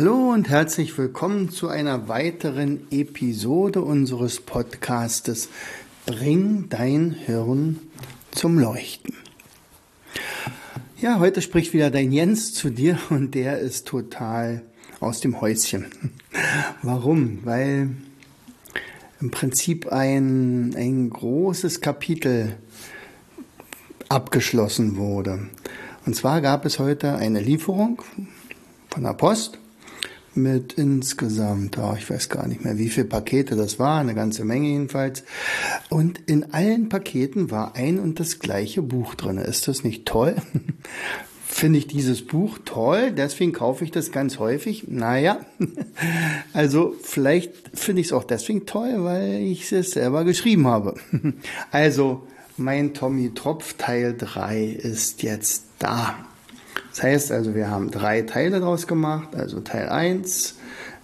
Hallo und herzlich willkommen zu einer weiteren Episode unseres Podcastes Bring dein Hirn zum Leuchten. Ja, heute spricht wieder dein Jens zu dir und der ist total aus dem Häuschen. Warum? Weil im Prinzip ein, ein großes Kapitel abgeschlossen wurde. Und zwar gab es heute eine Lieferung von der Post mit insgesamt, oh, ich weiß gar nicht mehr, wie viele Pakete das war, eine ganze Menge jedenfalls. Und in allen Paketen war ein und das gleiche Buch drin. Ist das nicht toll? Finde ich dieses Buch toll, deswegen kaufe ich das ganz häufig. Naja, also vielleicht finde ich es auch deswegen toll, weil ich es selber geschrieben habe. Also, mein Tommy Tropf Teil 3 ist jetzt da. Das heißt also, wir haben drei Teile daraus gemacht. Also Teil 1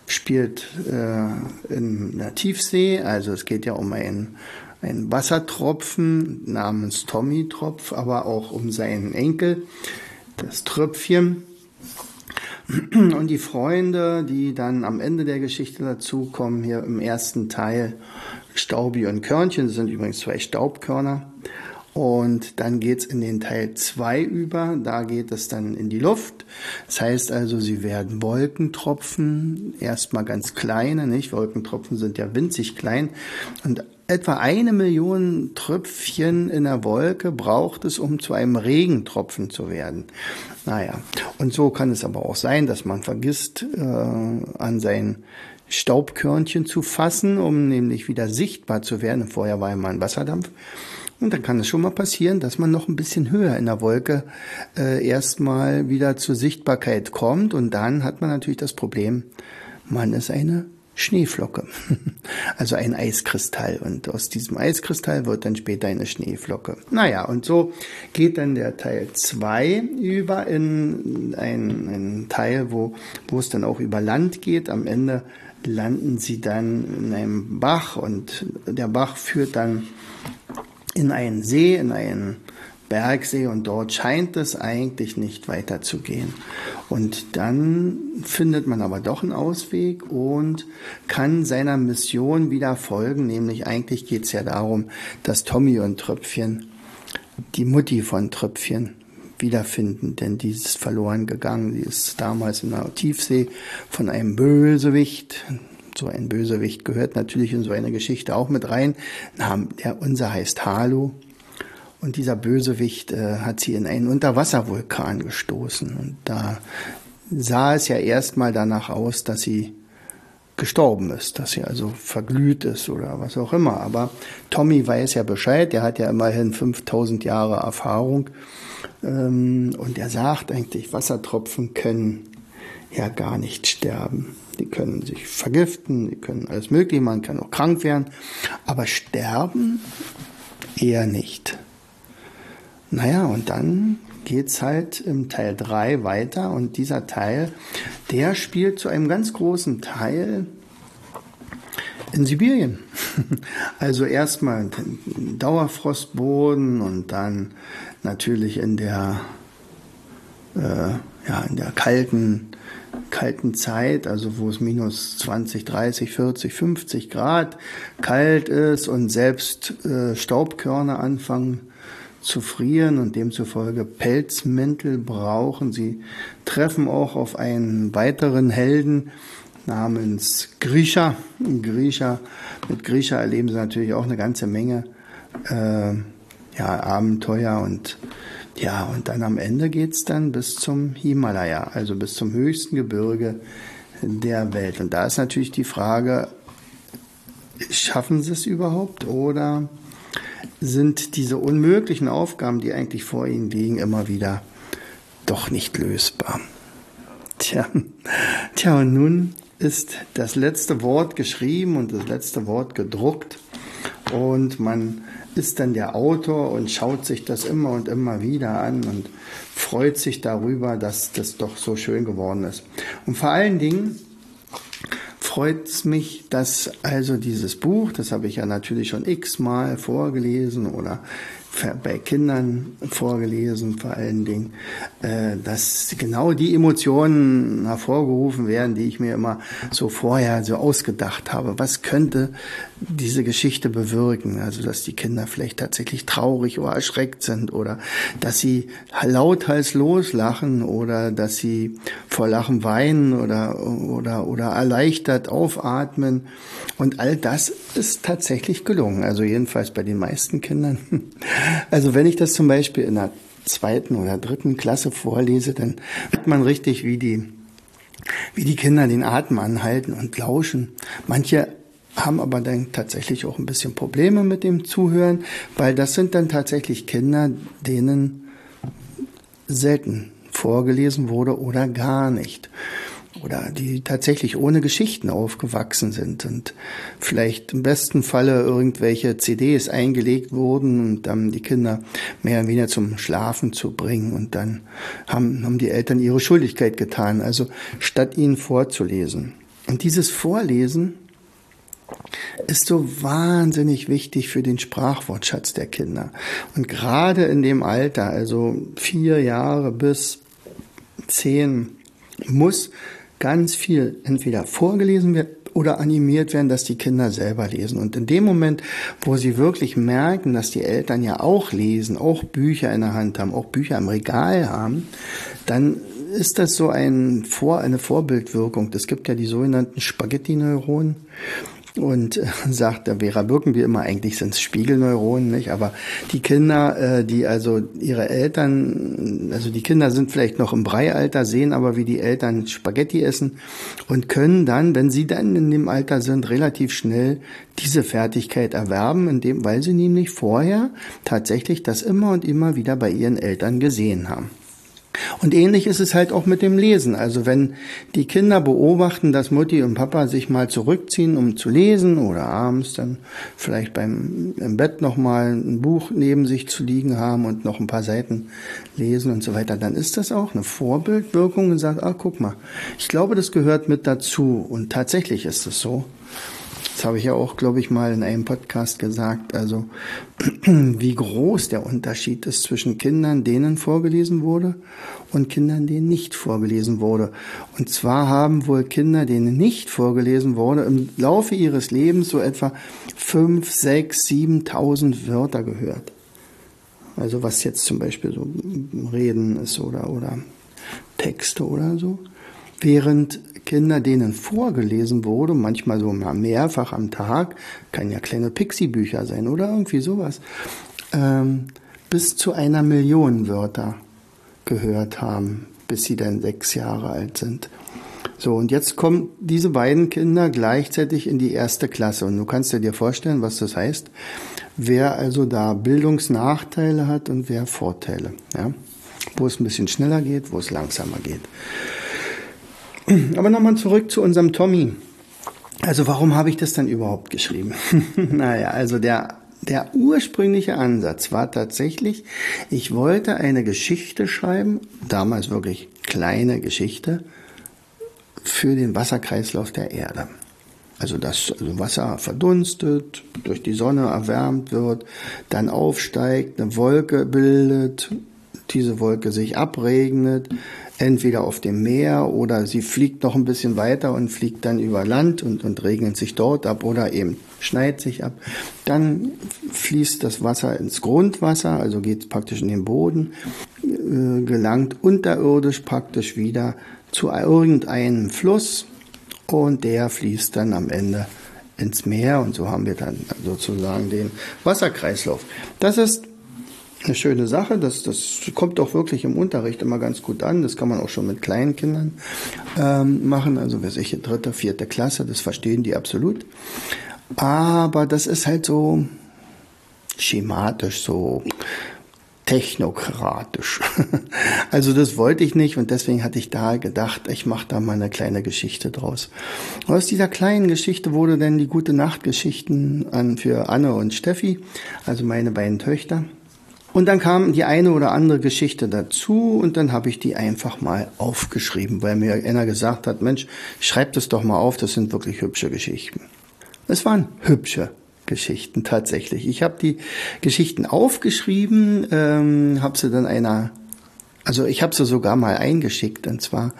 spielt äh, in der Tiefsee, also es geht ja um einen, einen Wassertropfen namens Tommy Tropf, aber auch um seinen Enkel, das Tröpfchen. Und die Freunde, die dann am Ende der Geschichte dazukommen, hier im ersten Teil, Staubi und Körnchen, das sind übrigens zwei Staubkörner. Und dann geht's in den Teil 2 über, da geht es dann in die Luft. Das heißt also, sie werden Wolkentropfen, erstmal ganz kleine, nicht? Wolkentropfen sind ja winzig klein. Und etwa eine Million Tröpfchen in der Wolke braucht es, um zu einem Regentropfen zu werden. Naja, und so kann es aber auch sein, dass man vergisst, äh, an sein Staubkörnchen zu fassen, um nämlich wieder sichtbar zu werden. Vorher war mal ein Wasserdampf. Und dann kann es schon mal passieren, dass man noch ein bisschen höher in der Wolke äh, erstmal wieder zur Sichtbarkeit kommt. Und dann hat man natürlich das Problem, man ist eine Schneeflocke, also ein Eiskristall. Und aus diesem Eiskristall wird dann später eine Schneeflocke. Naja, und so geht dann der Teil 2 über in einen Teil, wo, wo es dann auch über Land geht. Am Ende landen sie dann in einem Bach und der Bach führt dann in einen See, in einen Bergsee und dort scheint es eigentlich nicht weiterzugehen. Und dann findet man aber doch einen Ausweg und kann seiner Mission wieder folgen, nämlich eigentlich geht es ja darum, dass Tommy und Tröpfchen die Mutti von Tröpfchen wiederfinden, denn die ist verloren gegangen. Die ist damals in der Tiefsee von einem Bösewicht, so ein Bösewicht gehört natürlich in so eine Geschichte auch mit rein. Der, unser heißt Halu. Und dieser Bösewicht äh, hat sie in einen Unterwasservulkan gestoßen. Und da sah es ja erstmal danach aus, dass sie gestorben ist, dass sie also verglüht ist oder was auch immer. Aber Tommy weiß ja Bescheid, der hat ja immerhin 5000 Jahre Erfahrung. Ähm, und er sagt eigentlich, Wassertropfen können ja gar nicht sterben. Die können sich vergiften, die können alles Mögliche, man kann auch krank werden, aber sterben eher nicht. Naja, und dann geht's halt im Teil 3 weiter und dieser Teil, der spielt zu einem ganz großen Teil in Sibirien. Also erstmal Dauerfrostboden und dann natürlich in der, äh, ja, in der kalten kalten Zeit, also wo es minus 20, 30, 40, 50 Grad kalt ist und selbst äh, Staubkörner anfangen zu frieren und demzufolge Pelzmäntel brauchen. Sie treffen auch auf einen weiteren Helden namens Grisha. Grisha mit Grisha erleben sie natürlich auch eine ganze Menge äh, ja, Abenteuer und ja, und dann am Ende geht's dann bis zum Himalaya, also bis zum höchsten Gebirge der Welt. Und da ist natürlich die Frage, schaffen sie es überhaupt oder sind diese unmöglichen Aufgaben, die eigentlich vor ihnen liegen, immer wieder doch nicht lösbar. Tja, tja, und nun ist das letzte Wort geschrieben und das letzte Wort gedruckt und man ist dann der Autor und schaut sich das immer und immer wieder an und freut sich darüber, dass das doch so schön geworden ist. Und vor allen Dingen freut es mich, dass also dieses Buch, das habe ich ja natürlich schon x-mal vorgelesen oder bei Kindern vorgelesen, vor allen Dingen, äh, dass genau die Emotionen hervorgerufen werden, die ich mir immer so vorher so ausgedacht habe. Was könnte diese Geschichte bewirken? Also, dass die Kinder vielleicht tatsächlich traurig oder erschreckt sind oder dass sie lauthals loslachen oder dass sie vor Lachen weinen oder, oder, oder erleichtert aufatmen. Und all das ist tatsächlich gelungen. Also jedenfalls bei den meisten Kindern. Also wenn ich das zum Beispiel in der zweiten oder dritten Klasse vorlese, dann hört man richtig, wie die, wie die Kinder den Atem anhalten und lauschen. Manche haben aber dann tatsächlich auch ein bisschen Probleme mit dem Zuhören, weil das sind dann tatsächlich Kinder, denen selten vorgelesen wurde oder gar nicht oder die tatsächlich ohne Geschichten aufgewachsen sind und vielleicht im besten Falle irgendwelche CDs eingelegt wurden und dann die Kinder mehr oder weniger zum Schlafen zu bringen und dann haben, haben die Eltern ihre Schuldigkeit getan, also statt ihnen vorzulesen. Und dieses Vorlesen ist so wahnsinnig wichtig für den Sprachwortschatz der Kinder. Und gerade in dem Alter, also vier Jahre bis zehn, muss ganz viel entweder vorgelesen wird oder animiert werden, dass die Kinder selber lesen. Und in dem Moment, wo sie wirklich merken, dass die Eltern ja auch lesen, auch Bücher in der Hand haben, auch Bücher im Regal haben, dann ist das so ein Vor, eine Vorbildwirkung. Es gibt ja die sogenannten Spaghetti-Neuronen und äh, sagt der Vera Birken wie immer, eigentlich sind Spiegelneuronen, nicht? Aber die Kinder, äh, die also ihre Eltern, also die Kinder sind vielleicht noch im Breialter, sehen aber, wie die Eltern Spaghetti essen und können dann, wenn sie dann in dem Alter sind, relativ schnell diese Fertigkeit erwerben, indem, weil sie nämlich vorher tatsächlich das immer und immer wieder bei ihren Eltern gesehen haben. Und ähnlich ist es halt auch mit dem Lesen. Also wenn die Kinder beobachten, dass Mutti und Papa sich mal zurückziehen, um zu lesen oder abends dann vielleicht beim im Bett noch mal ein Buch neben sich zu liegen haben und noch ein paar Seiten lesen und so weiter, dann ist das auch eine Vorbildwirkung und sagt, ah, guck mal, ich glaube, das gehört mit dazu und tatsächlich ist es so. Das habe ich ja auch, glaube ich, mal in einem Podcast gesagt. Also, wie groß der Unterschied ist zwischen Kindern, denen vorgelesen wurde und Kindern, denen nicht vorgelesen wurde. Und zwar haben wohl Kinder, denen nicht vorgelesen wurde, im Laufe ihres Lebens so etwa fünf, sechs, siebentausend Wörter gehört. Also was jetzt zum Beispiel so Reden ist oder, oder Texte oder so. Während Kinder, denen vorgelesen wurde, manchmal so mehrfach am Tag, kann ja kleine Pixie-Bücher sein oder irgendwie sowas, ähm, bis zu einer Million Wörter gehört haben, bis sie dann sechs Jahre alt sind. So, und jetzt kommen diese beiden Kinder gleichzeitig in die erste Klasse. Und du kannst dir vorstellen, was das heißt, wer also da Bildungsnachteile hat und wer Vorteile. Ja? Wo es ein bisschen schneller geht, wo es langsamer geht. Aber nochmal zurück zu unserem Tommy. Also warum habe ich das dann überhaupt geschrieben? naja, also der, der ursprüngliche Ansatz war tatsächlich, ich wollte eine Geschichte schreiben, damals wirklich kleine Geschichte, für den Wasserkreislauf der Erde. Also dass also Wasser verdunstet, durch die Sonne erwärmt wird, dann aufsteigt, eine Wolke bildet, diese Wolke sich abregnet, entweder auf dem Meer oder sie fliegt noch ein bisschen weiter und fliegt dann über Land und, und regnet sich dort ab oder eben schneit sich ab. Dann fließt das Wasser ins Grundwasser, also geht praktisch in den Boden, äh, gelangt unterirdisch praktisch wieder zu irgendeinem Fluss und der fließt dann am Ende ins Meer und so haben wir dann sozusagen den Wasserkreislauf. Das ist eine schöne Sache. Das, das kommt auch wirklich im Unterricht immer ganz gut an. Das kann man auch schon mit kleinen Kindern ähm, machen. Also wer sich dritte, vierte Klasse, das verstehen die absolut. Aber das ist halt so schematisch, so technokratisch. Also das wollte ich nicht und deswegen hatte ich da gedacht, ich mache da mal eine kleine Geschichte draus. Aus dieser kleinen Geschichte wurde dann die gute Nachtgeschichten an für Anne und Steffi, also meine beiden Töchter. Und dann kam die eine oder andere Geschichte dazu und dann habe ich die einfach mal aufgeschrieben, weil mir einer gesagt hat, Mensch, schreib das doch mal auf, das sind wirklich hübsche Geschichten. Es waren hübsche Geschichten tatsächlich. Ich habe die Geschichten aufgeschrieben, ähm, habe sie dann einer, also ich habe sie sogar mal eingeschickt. Und zwar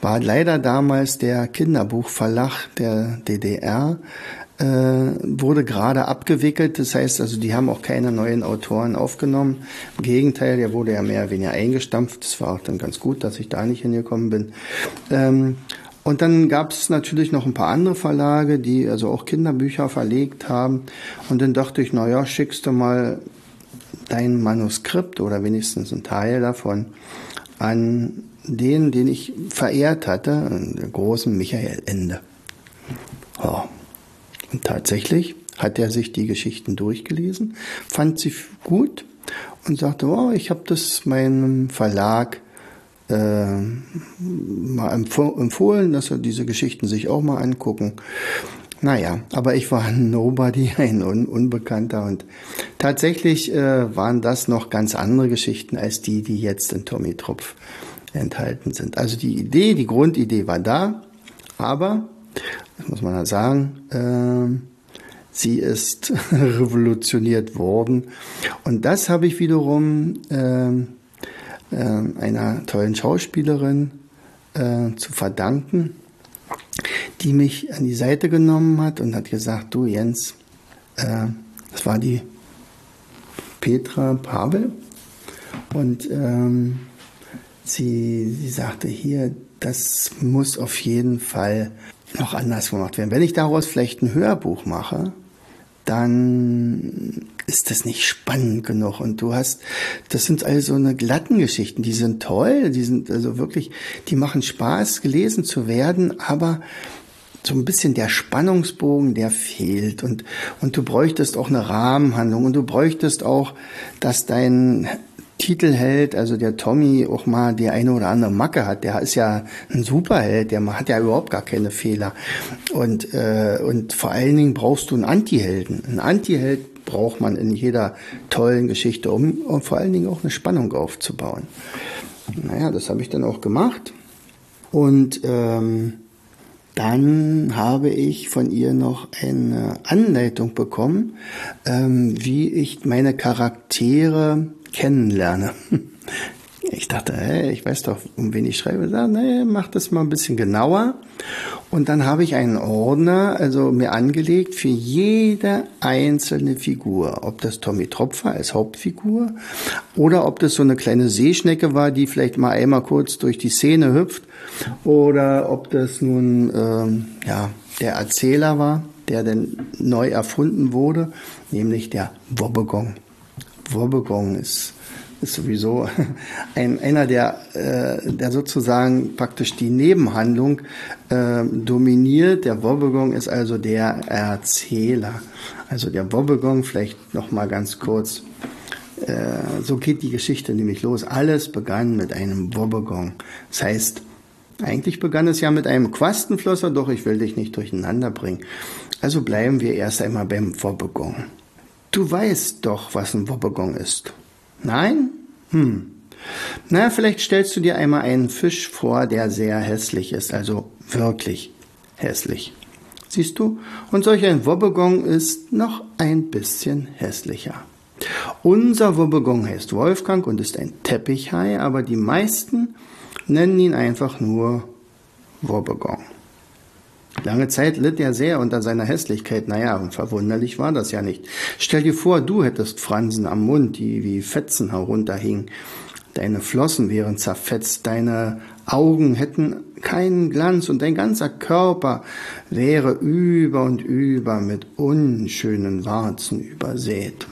war leider damals der Kinderbuchverlag der DDR äh, wurde gerade abgewickelt. Das heißt also, die haben auch keine neuen Autoren aufgenommen. Im Gegenteil, der wurde ja mehr oder weniger eingestampft. Das war auch dann ganz gut, dass ich da nicht hingekommen bin. Ähm, und dann gab es natürlich noch ein paar andere Verlage, die also auch Kinderbücher verlegt haben. Und dann dachte ich, naja, schickst du mal dein Manuskript oder wenigstens ein Teil davon an den, den ich verehrt hatte, den großen Michael Ende. Ja. Und tatsächlich hat er sich die Geschichten durchgelesen, fand sie gut und sagte, oh, ich habe das meinem Verlag äh, mal empfohlen, dass er diese Geschichten sich auch mal angucken. Naja, aber ich war ein Nobody, ein Un Unbekannter und tatsächlich äh, waren das noch ganz andere Geschichten als die, die jetzt in Tommy Tropf enthalten sind. Also die Idee, die Grundidee war da, aber, das muss man ja sagen, äh, sie ist revolutioniert worden. Und das habe ich wiederum äh, äh, einer tollen Schauspielerin äh, zu verdanken, die mich an die Seite genommen hat und hat gesagt, du Jens, äh, das war die Petra Pavel und ähm, sie, sie sagte hier, das muss auf jeden Fall noch anders gemacht werden. Wenn ich daraus vielleicht ein Hörbuch mache, dann ist das nicht spannend genug. Und du hast, das sind also eine glatten Geschichten, die sind toll, die sind also wirklich, die machen Spaß, gelesen zu werden, aber so ein bisschen der Spannungsbogen, der fehlt. Und, und du bräuchtest auch eine Rahmenhandlung und du bräuchtest auch, dass dein Titelheld, also der Tommy, auch mal die eine oder andere Macke hat. Der ist ja ein Superheld, der hat ja überhaupt gar keine Fehler. Und, äh, und vor allen Dingen brauchst du einen Antihelden. Ein Antiheld braucht man in jeder tollen Geschichte, um, um vor allen Dingen auch eine Spannung aufzubauen. Naja, das habe ich dann auch gemacht. Und ähm, dann habe ich von ihr noch eine Anleitung bekommen, ähm, wie ich meine Charaktere kennenlerne. Ich dachte, hey, ich weiß doch, um wen ich schreibe. Da, nee, mach das mal ein bisschen genauer. Und dann habe ich einen Ordner, also mir angelegt für jede einzelne Figur. Ob das Tommy Tropfer als Hauptfigur oder ob das so eine kleine Seeschnecke war, die vielleicht mal einmal kurz durch die Szene hüpft oder ob das nun ähm, ja der Erzähler war, der dann neu erfunden wurde, nämlich der Wobbegong. Wobbegong ist, ist sowieso ein, einer, der, äh, der sozusagen praktisch die Nebenhandlung äh, dominiert. Der Wobbegong ist also der Erzähler. Also der Wobbegong, vielleicht noch mal ganz kurz. Äh, so geht die Geschichte nämlich los. Alles begann mit einem Wobbegong. Das heißt, eigentlich begann es ja mit einem Quastenflosser, doch ich will dich nicht durcheinander bringen. Also bleiben wir erst einmal beim Wobbegong. Du weißt doch, was ein Wobbegong ist. Nein? Hm. Na, vielleicht stellst du dir einmal einen Fisch vor, der sehr hässlich ist, also wirklich hässlich. Siehst du? Und solch ein Wobbegong ist noch ein bisschen hässlicher. Unser Wobbegong heißt Wolfgang und ist ein Teppichhai, aber die meisten nennen ihn einfach nur Wobbegong. Lange Zeit litt er sehr unter seiner Hässlichkeit. Naja, und verwunderlich war das ja nicht. Stell dir vor, du hättest Fransen am Mund, die wie Fetzen herunterhingen. Deine Flossen wären zerfetzt, deine Augen hätten keinen Glanz und dein ganzer Körper wäre über und über mit unschönen Warzen übersät.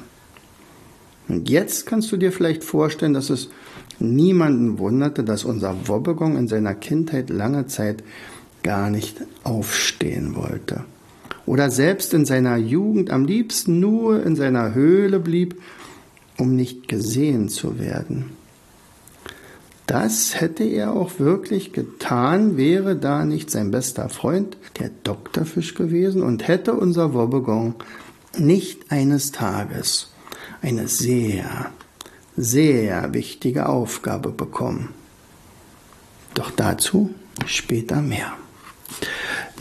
Und jetzt kannst du dir vielleicht vorstellen, dass es niemanden wunderte, dass unser Wobbegong in seiner Kindheit lange Zeit gar nicht aufstehen wollte. oder selbst in seiner Jugend am liebsten nur in seiner Höhle blieb, um nicht gesehen zu werden. Das hätte er auch wirklich getan, wäre da nicht sein bester Freund, der Doktorfisch gewesen, und hätte unser Wobbegong nicht eines Tages eine sehr, sehr wichtige Aufgabe bekommen. Doch dazu später mehr.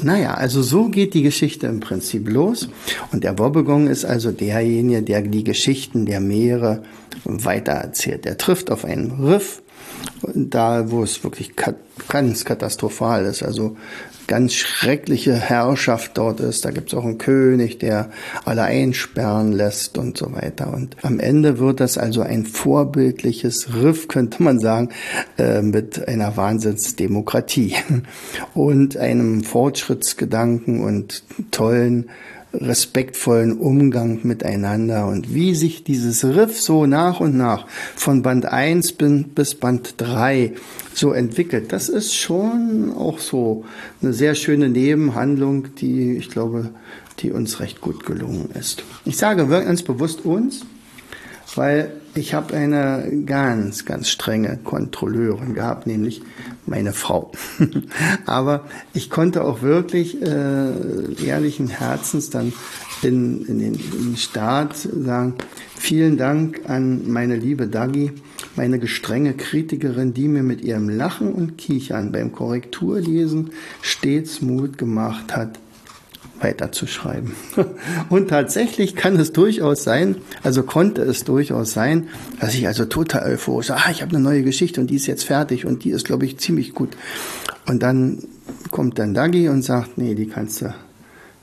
Naja, also so geht die Geschichte im Prinzip los. Und der Wobbegong ist also derjenige, der die Geschichten der Meere weitererzählt. Er trifft auf einen Riff, da wo es wirklich ganz katastrophal ist. Also ganz schreckliche Herrschaft dort ist. Da gibt es auch einen König, der alle einsperren lässt und so weiter. Und am Ende wird das also ein vorbildliches Riff, könnte man sagen, äh, mit einer Wahnsinnsdemokratie und einem Fortschrittsgedanken und tollen respektvollen Umgang miteinander und wie sich dieses Riff so nach und nach von Band 1 bis Band 3 so entwickelt, das ist schon auch so eine sehr schöne Nebenhandlung, die ich glaube, die uns recht gut gelungen ist. Ich sage ganz bewusst uns, weil ich habe eine ganz, ganz strenge Kontrolleurin gehabt, nämlich meine Frau. Aber ich konnte auch wirklich äh, ehrlichen Herzens dann in, in, den, in den Staat sagen, vielen Dank an meine liebe Dagi, meine gestrenge Kritikerin, die mir mit ihrem Lachen und Kichern beim Korrekturlesen stets Mut gemacht hat, weiterzuschreiben. Und tatsächlich kann es durchaus sein, also konnte es durchaus sein, dass ich also total euphorisch, ah, ich habe eine neue Geschichte und die ist jetzt fertig und die ist, glaube ich, ziemlich gut. Und dann kommt dann Dagi und sagt, nee, die kannst du,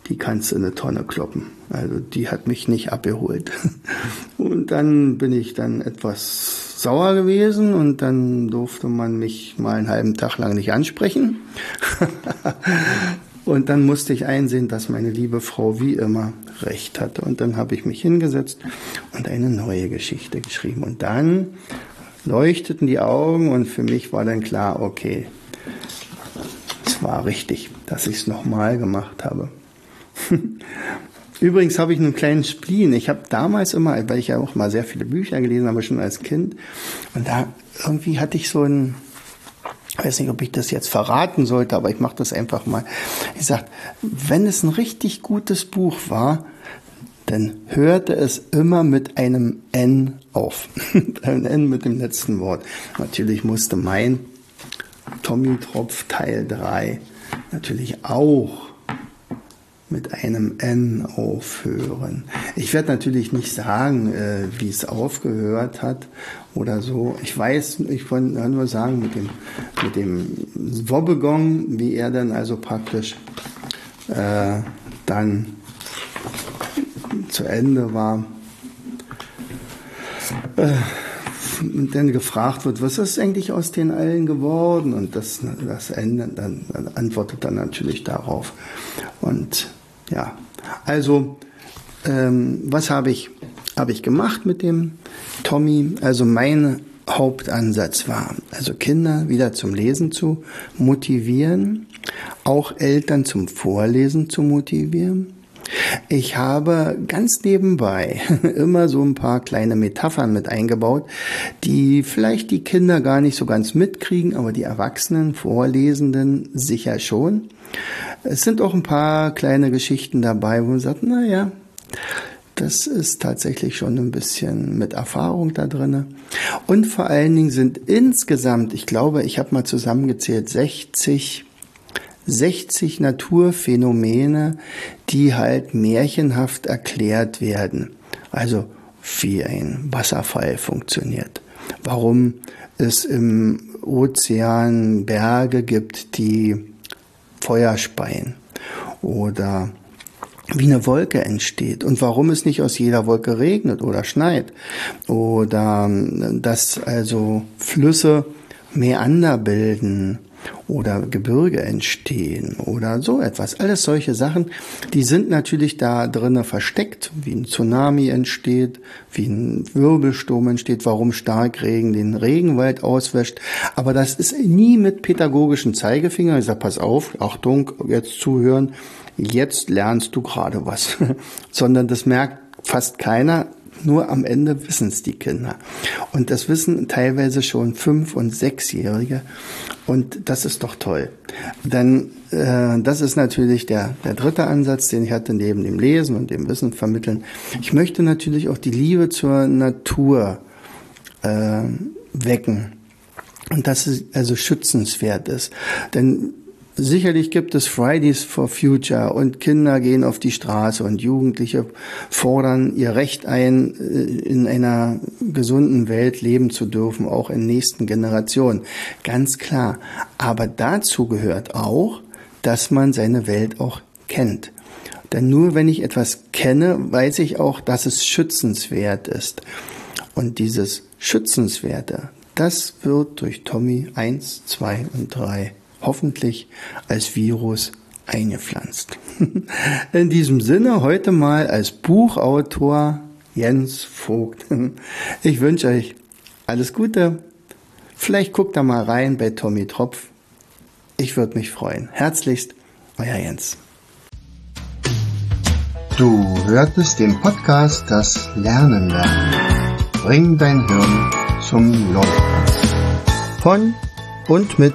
die kannst du eine Tonne kloppen. Also die hat mich nicht abgeholt. Und dann bin ich dann etwas sauer gewesen und dann durfte man mich mal einen halben Tag lang nicht ansprechen. Und dann musste ich einsehen, dass meine liebe Frau wie immer recht hatte. Und dann habe ich mich hingesetzt und eine neue Geschichte geschrieben. Und dann leuchteten die Augen und für mich war dann klar, okay, es war richtig, dass ich es nochmal gemacht habe. Übrigens habe ich einen kleinen Spleen. Ich habe damals immer, weil ich ja auch mal sehr viele Bücher gelesen habe, schon als Kind, und da irgendwie hatte ich so ein, ich weiß nicht, ob ich das jetzt verraten sollte, aber ich mache das einfach mal. Ich sage, wenn es ein richtig gutes Buch war, dann hörte es immer mit einem N auf. ein N mit dem letzten Wort. Natürlich musste mein Tommy Tropf Teil 3 natürlich auch mit einem N aufhören. Ich werde natürlich nicht sagen, äh, wie es aufgehört hat oder so. Ich weiß, ich wollte nur sagen, mit dem, mit dem Wobbegong, wie er dann also praktisch äh, dann zu Ende war. Äh, und dann gefragt wird, was ist eigentlich aus den allen geworden? Und das, das Ende, dann, dann antwortet er natürlich darauf. Und ja, also ähm, was habe ich, habe ich gemacht mit dem Tommy? Also mein Hauptansatz war, also Kinder wieder zum Lesen zu motivieren, auch Eltern zum Vorlesen zu motivieren. Ich habe ganz nebenbei immer so ein paar kleine Metaphern mit eingebaut, die vielleicht die Kinder gar nicht so ganz mitkriegen, aber die Erwachsenen, Vorlesenden sicher schon. Es sind auch ein paar kleine Geschichten dabei, wo man sagt, na ja, das ist tatsächlich schon ein bisschen mit Erfahrung da drinne. Und vor allen Dingen sind insgesamt, ich glaube, ich habe mal zusammengezählt, 60 60 Naturphänomene, die halt märchenhaft erklärt werden. Also wie ein Wasserfall funktioniert. Warum es im Ozean Berge gibt, die Feuer speien oder wie eine Wolke entsteht und warum es nicht aus jeder Wolke regnet oder schneit oder dass also Flüsse Meander bilden oder Gebirge entstehen oder so etwas. Alles solche Sachen, die sind natürlich da drinnen versteckt, wie ein Tsunami entsteht, wie ein Wirbelsturm entsteht, warum Starkregen den Regenwald auswäscht. Aber das ist nie mit pädagogischen Zeigefinger. Ich sage, pass auf, Achtung, jetzt zuhören, jetzt lernst du gerade was. Sondern das merkt fast keiner nur am Ende wissen es die Kinder. Und das wissen teilweise schon fünf- und sechsjährige. Und das ist doch toll. Denn äh, das ist natürlich der, der dritte Ansatz, den ich hatte, neben dem Lesen und dem Wissen vermitteln. Ich möchte natürlich auch die Liebe zur Natur äh, wecken. Und dass es also schützenswert ist. Denn Sicherlich gibt es Fridays for Future und Kinder gehen auf die Straße und Jugendliche fordern ihr Recht ein, äh, in einer gesunden Welt leben zu dürfen, auch in nächsten Generationen. Ganz klar. Aber dazu gehört auch, dass man seine Welt auch kennt. Denn nur wenn ich etwas kenne, weiß ich auch, dass es schützenswert ist. Und dieses Schützenswerte, das wird durch Tommy 1, 2 und 3 hoffentlich als Virus eingepflanzt. In diesem Sinne heute mal als Buchautor Jens Vogt. Ich wünsche euch alles Gute. Vielleicht guckt da mal rein bei Tommy Tropf. Ich würde mich freuen. Herzlichst, euer Jens. Du hörtest den Podcast Das Lernen lernen. Bring dein Hirn zum Leuchten. Von und mit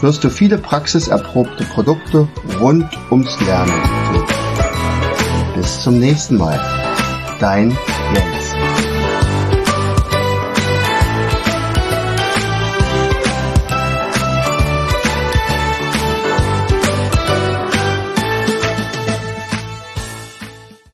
wirst du viele praxiserprobte Produkte rund ums Lernen. Bis zum nächsten Mal. Dein Jens.